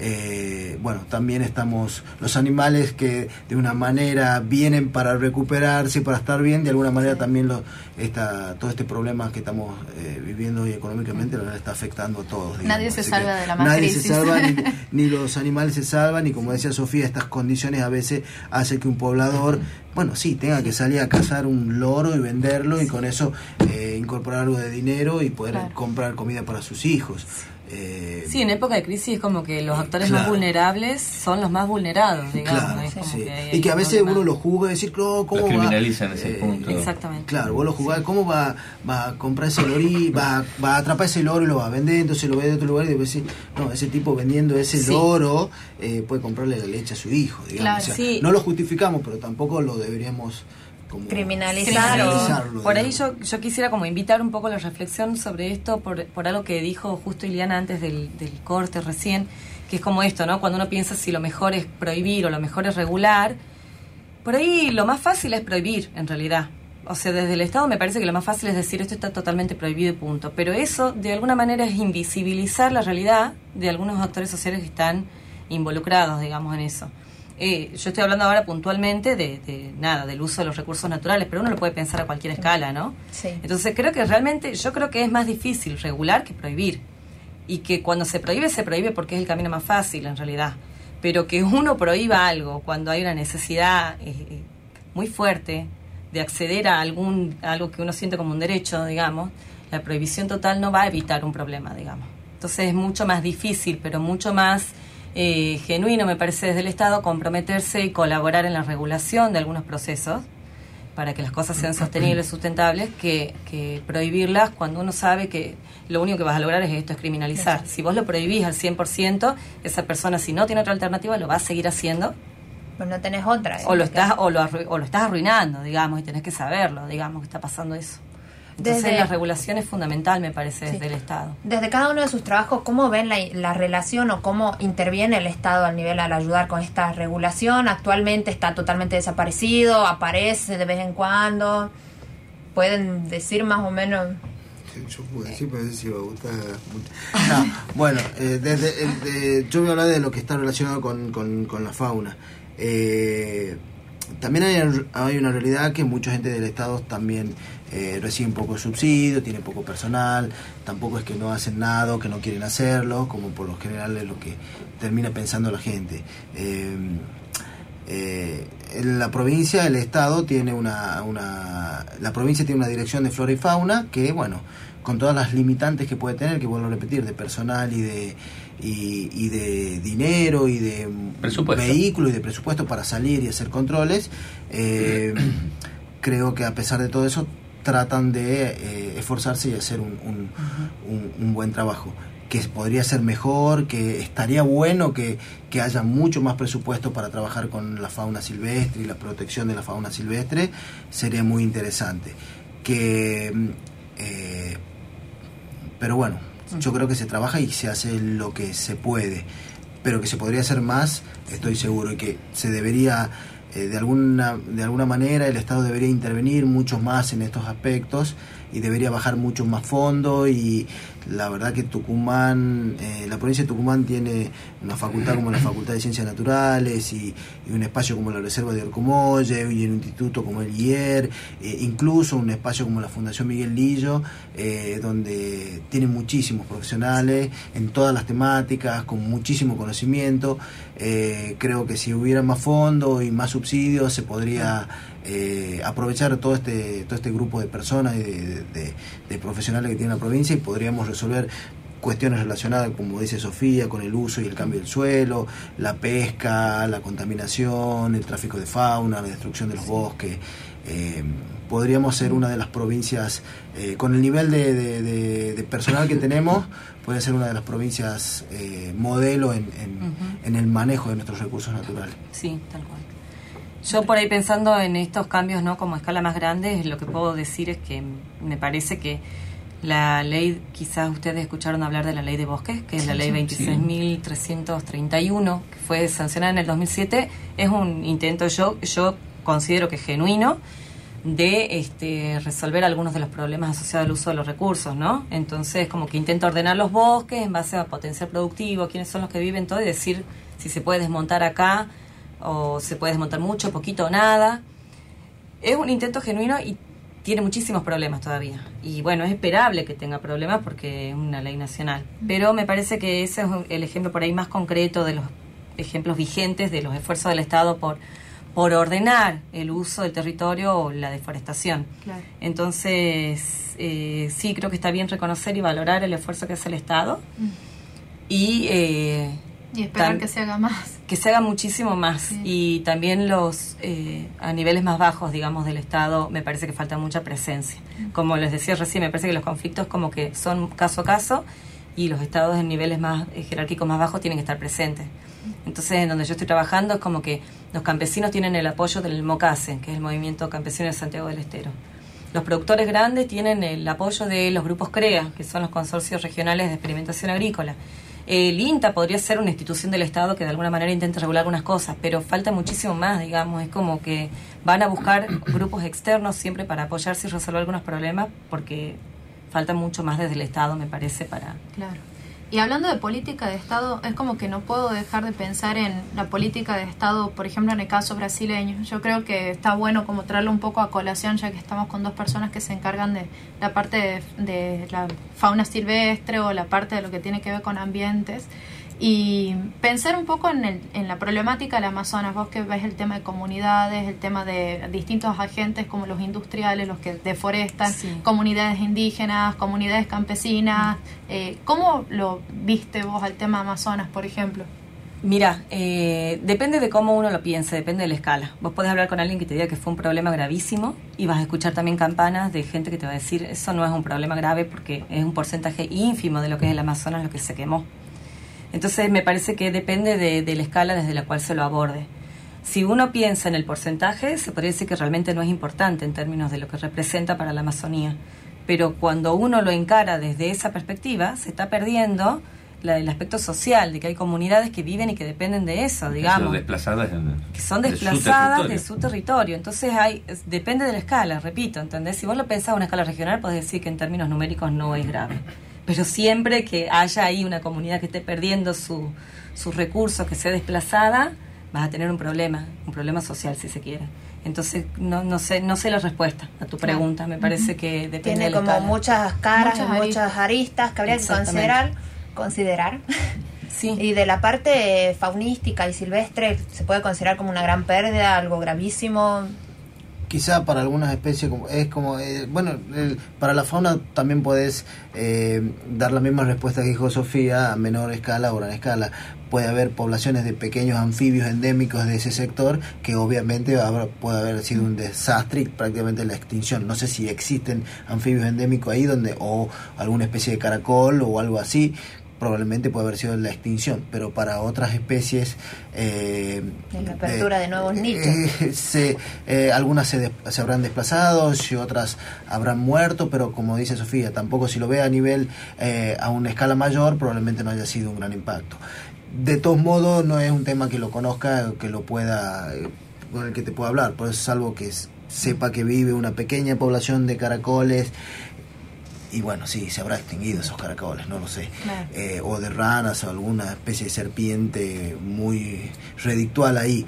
eh, bueno, también estamos, los animales que de una manera vienen para recuperarse, para estar bien, de alguna manera también lo, esta, todo este problema que estamos eh, viviendo hoy económicamente, la está afectando a todos. Nadie se salva de la Nadie se salva, [LAUGHS] ni, los animales se salvan, y como decía Sofía, estas condiciones a veces hacen que un poblador bueno, sí, tenga que salir a cazar un loro y venderlo y con eso eh, incorporar algo de dinero y poder comprar comida para sus hijos. Eh, sí, en época de crisis es como que los actores más vulnerables son los más vulnerados, digamos. y que a veces uno lo juzga y decir, ¿cómo lo criminalizan ese eh, punto. Exactamente. Claro, vos lo juzgás, ¿cómo va, va a comprar ese loro y va, va a atrapar ese loro y lo va a vender, entonces lo ve de otro lugar y después decir, no, ese tipo vendiendo ese loro eh, puede comprarle la leche a su hijo, digamos. no lo justificamos, pero tampoco lo deberíamos criminalizar. Por ahí yo, yo quisiera como invitar un poco la reflexión sobre esto por, por algo que dijo justo Iliana antes del, del corte recién, que es como esto, ¿no? Cuando uno piensa si lo mejor es prohibir o lo mejor es regular, por ahí lo más fácil es prohibir, en realidad. O sea, desde el Estado me parece que lo más fácil es decir esto está totalmente prohibido y punto. Pero eso, de alguna manera, es invisibilizar la realidad de algunos actores sociales que están involucrados, digamos, en eso. Eh, yo estoy hablando ahora puntualmente de, nada, del uso de los recursos naturales, pero uno lo puede pensar a cualquier escala, ¿no? Sí. Entonces creo que realmente, yo creo que es más difícil regular que prohibir. Y que cuando se prohíbe, se prohíbe porque es el camino más fácil en realidad. Pero que uno prohíba algo cuando hay una necesidad eh, eh, muy fuerte de acceder a algún algo que uno siente como un derecho, digamos, la prohibición total no va a evitar un problema, digamos. Entonces es mucho más difícil, pero mucho más eh, genuino, me parece, desde el Estado comprometerse y colaborar en la regulación de algunos procesos para que las cosas sean sostenibles, sustentables, que, que prohibirlas cuando uno sabe que lo único que vas a lograr es esto, es criminalizar. Si vos lo prohibís al 100%, esa persona si no tiene otra alternativa lo va a seguir haciendo. Pues no tenés otra. O lo, estás, o, lo, o lo estás arruinando, digamos, y tenés que saberlo, digamos, que está pasando eso. Entonces la regulación es fundamental, me parece, desde el Estado. Desde cada uno de sus trabajos, ¿cómo ven la, relación o cómo interviene el Estado al nivel al ayudar con esta regulación? Actualmente está totalmente desaparecido, aparece de vez en cuando. ¿Pueden decir más o menos? Yo puedo decir, pero si me gusta No, bueno, eh, desde, yo voy a hablar de lo que está relacionado con, con, la fauna. Eh, también hay, hay, una realidad que mucha gente del Estado también eh, reciben poco subsidio, tienen poco personal, tampoco es que no hacen nada o que no quieren hacerlo, como por lo general es lo que termina pensando la gente. Eh, eh, en la provincia, el Estado tiene una, una, la provincia tiene una dirección de flora y fauna que, bueno, con todas las limitantes que puede tener, que vuelvo a repetir, de personal y de y, de dinero y de vehículos y de presupuesto para salir y hacer controles, eh, [CLEARS THROAT] creo que a pesar de todo eso tratan de eh, esforzarse y hacer un, un, buen trabajo. Que podría ser mejor, que estaría bueno que, que, haya mucho más presupuesto para trabajar con la fauna silvestre y la protección de la fauna silvestre, sería muy interesante. Que, eh, pero bueno, yo creo que se trabaja y se hace lo que se puede, pero que se podría hacer más, estoy seguro, y que se debería eh, de, alguna, de alguna manera el Estado debería intervenir mucho más en estos aspectos y debería bajar mucho más fondo y la verdad que Tucumán, eh, la provincia de Tucumán tiene una facultad como la Facultad de Ciencias Naturales y, un espacio como la Reserva de Orcomolle y un instituto como el IER, eh, incluso un espacio como la Fundación Miguel Lillo, donde tiene muchísimos profesionales en todas las temáticas, con muchísimo conocimiento. Creo que si hubiera más fondos y más subsidios se podría eh, aprovechar todo este, todo este grupo de personas y de, profesionales que tiene la provincia y podríamos resolver cuestiones relacionadas, como dice Sofía, con el uso y el cambio del suelo, la pesca, la contaminación, el tráfico de fauna, la destrucción de los bosques. Eh, podríamos ser una de las provincias, eh, con el nivel de, personal que tenemos, puede ser una de las provincias modelo en, en el manejo de nuestros recursos naturales. Sí, tal cual. Yo por ahí pensando en estos cambios, ¿no? Como escala más grande, lo que puedo decir es que me parece que la ley, quizás ustedes escucharon hablar de la ley de bosques, que es la ley 26.331, que fue sancionada en el 2007, es un intento, yo, yo considero que genuino, de este, resolver algunos de los problemas asociados al uso de los recursos, ¿no? Entonces, como que intenta ordenar los bosques en base a potencial productivo, quiénes son los que viven todo, y decir si se puede desmontar acá, o se puede desmontar mucho, poquito o nada. Es un intento genuino y tiene muchísimos problemas todavía. Y bueno, es esperable que tenga problemas porque es una ley nacional. Pero me parece que ese es el ejemplo por ahí más concreto de los ejemplos vigentes de los esfuerzos del Estado por, por ordenar el uso del territorio o la deforestación. Entonces, eh, sí, creo que está bien reconocer y valorar el esfuerzo que hace el Estado. Mm. Y eh, y esperar que se haga más. Que se haga muchísimo más. Y también los, eh, a niveles más bajos, digamos, del Estado, me parece que falta mucha presencia. Mm. Como les decía recién, me parece que los conflictos como que son caso a caso y los estados en niveles más eh, jerárquicos más bajos tienen que estar presentes. Entonces, en donde yo estoy trabajando es como que los campesinos tienen el apoyo del MOCASE, que es el Movimiento Campesino de Santiago del Estero. Los productores grandes tienen el apoyo de los grupos CREA, que son los consorcios regionales de experimentación agrícola el INTA podría ser una institución del Estado que de alguna manera intente regular algunas cosas, pero falta muchísimo más, digamos. Es como que van a buscar [COUGHS] grupos externos siempre para apoyarse y resolver algunos problemas, porque falta mucho más desde el Estado, me parece, para... Claro. Y hablando de política de Estado, es como que no puedo dejar de pensar en la política de Estado, por ejemplo, en el caso brasileño. Yo creo que está bueno como traerlo un poco a colación, ya que estamos con dos personas que se encargan de la parte de, la fauna silvestre o la parte de lo que tiene que ver con ambientes y pensar un poco en, el, en, la problemática del Amazonas, vos que ves el tema de comunidades, el tema de distintos agentes como los industriales, los que deforestan, comunidades indígenas, comunidades campesinas, eh, ¿cómo lo viste vos al tema Amazonas, por ejemplo? Mira, eh, depende de cómo uno lo piense, depende de la escala. Vos podés hablar con alguien que te diga que fue un problema gravísimo y vas a escuchar también campanas de gente que te va a decir eso no es un problema grave porque es un porcentaje ínfimo de lo que es el Amazonas lo que se quemó. Entonces me parece que depende de, la escala desde la cual se lo aborde. Si uno piensa en el porcentaje, se podría decir que realmente no es importante en términos de lo que representa para la Amazonía. Pero cuando uno lo encara desde esa perspectiva, se está perdiendo el aspecto social, de que hay comunidades que viven y que dependen de eso, digamos. desplazadas que son desplazadas de su, territorio. Entonces hay, depende de la escala, repito, ¿entendés? Si vos lo pensás a una escala regional, podés decir que en términos numéricos no es grave pero siempre que haya ahí una comunidad que esté perdiendo su, sus recursos, que sea desplazada, vas a tener un problema, un problema social si se quiere. Entonces, no, no sé no sé la respuesta a tu pregunta, me parece que depende Tiene como muchas caras, muchas aristas. que habría que considerar. considerar. Sí. Y de la parte faunística y silvestre, ¿se puede considerar como una gran pérdida, algo gravísimo? Quizá para algunas especies como, es como eh, bueno para la fauna también puedes eh, dar la misma respuesta que dijo Sofía a menor escala o gran escala. Puede haber poblaciones de pequeños anfibios endémicos de ese sector que obviamente puede haber sido un desastre prácticamente la extinción. No sé si existen anfibios endémicos ahí donde o alguna especie de caracol o algo así probablemente puede haber sido la extinción, pero para otras especies... Eh, la apertura de nuevos nichos. Eh, eh, algunas se, se, habrán desplazado, y otras habrán muerto, pero como dice Sofía, tampoco si lo ve a nivel, eh, a una escala mayor, probablemente no haya sido un gran impacto. De todos modos, no es un tema que lo conozca, que lo pueda, con el que te pueda hablar, por eso es algo que sepa que vive una pequeña población de caracoles y bueno, sí, se habrá extinguido esos caracoles, no lo sé. Eh, o de ranas o alguna especie de serpiente muy redictual ahí.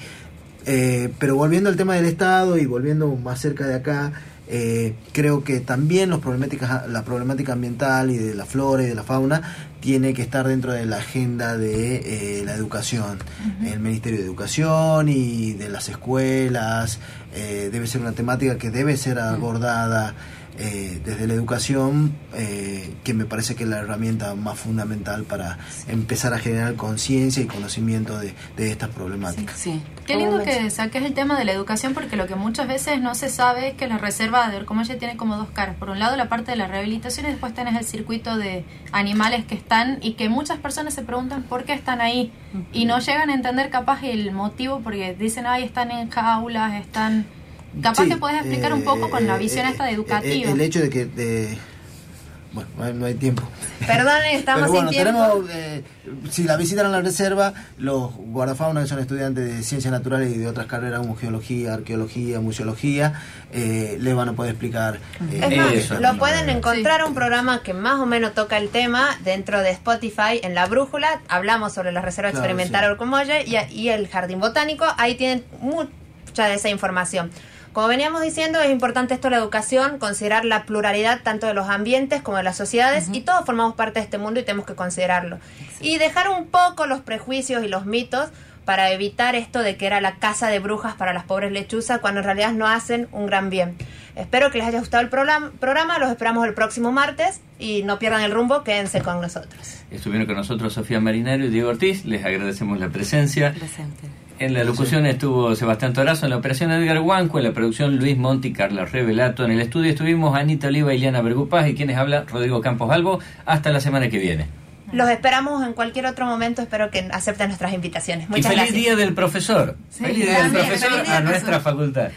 Eh, pero volviendo al tema del Estado y volviendo más cerca de acá, Eh, creo que también los problemáticas, la problemática ambiental y de la flora y de la fauna tiene que estar dentro de la agenda de eh, la educación, el Ministerio de Educación y de las escuelas. Eh, debe ser una temática que debe ser abordada. Eh, desde la educación, eh, que me parece que es la herramienta más fundamental para empezar a generar conciencia y conocimiento de, estas problemáticas. Sí, Qué lindo que saques el tema de la educación, porque lo que muchas veces no se sabe es que la reserva de ella tiene como dos caras. Por un lado, la parte de la rehabilitación y después tenés el circuito de animales que están y que muchas personas se preguntan por qué están ahí y no llegan a entender capaz el motivo porque dicen, ay, están en jaulas, están Capaz que puedes explicar un poco con la eh, visión esta de eh, educativa. El hecho de que... De, bueno, no hay, tiempo. Perdón, [LAUGHS] estamos sin tiempo. Eh, si la visitan a la reserva, los guardafauna que son estudiantes de ciencias naturales y de otras carreras como geología, arqueología, museología, eh, les van a poder explicar. eso, lo pueden encontrar un programa que más o menos toca el tema dentro de Spotify en La Brújula. Hablamos sobre la reserva experimental Orcomolle y, y el Jardín Botánico. Ahí tienen mucha de esa información. Como veníamos diciendo, es importante esto la educación, considerar la pluralidad tanto de los ambientes como de las sociedades y todos formamos parte de este mundo y tenemos que considerarlo. Y dejar un poco los prejuicios y los mitos para evitar esto de que era la casa de brujas para las pobres lechuzas cuando en realidad no hacen un gran bien. Espero que les haya gustado el programa, los esperamos el próximo martes y no pierdan el rumbo, quédense con nosotros. Estuvieron con nosotros Sofía Marinario y Diego Ortiz, les agradecemos la presencia. Presente. En la locución estuvo Sebastián Torazo, en la operación Edgar Huanco, en la producción Luis Monti, Carla Revelato, en el estudio estuvimos Anita Oliva y Liana Bergupaz y quienes habla Rodrigo Campos Albo. Hasta la semana que viene. Los esperamos en cualquier otro momento, espero que acepten nuestras invitaciones. Muchas y feliz día del profesor. feliz día del profesor a nuestra facultad.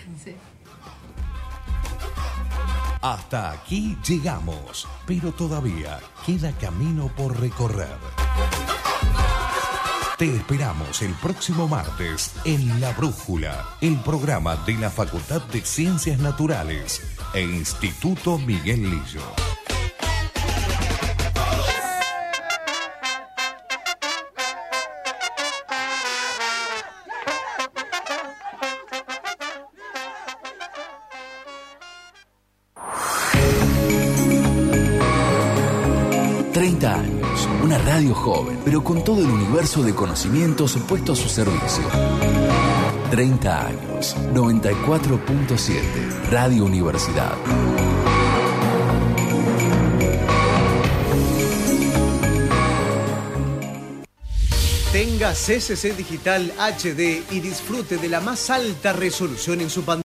Hasta aquí llegamos, pero todavía queda camino por recorrer. Te esperamos el próximo martes en La Brújula, el programa de la Facultad de Ciencias Naturales e Instituto Miguel Lillo. 30 años, radio joven, pero con todo el universo de conocimientos puesto a su servicio. 30 años, 94.7, Radio Universidad. Tenga CCC Digital HD y disfrute de la más alta resolución en su pantalla.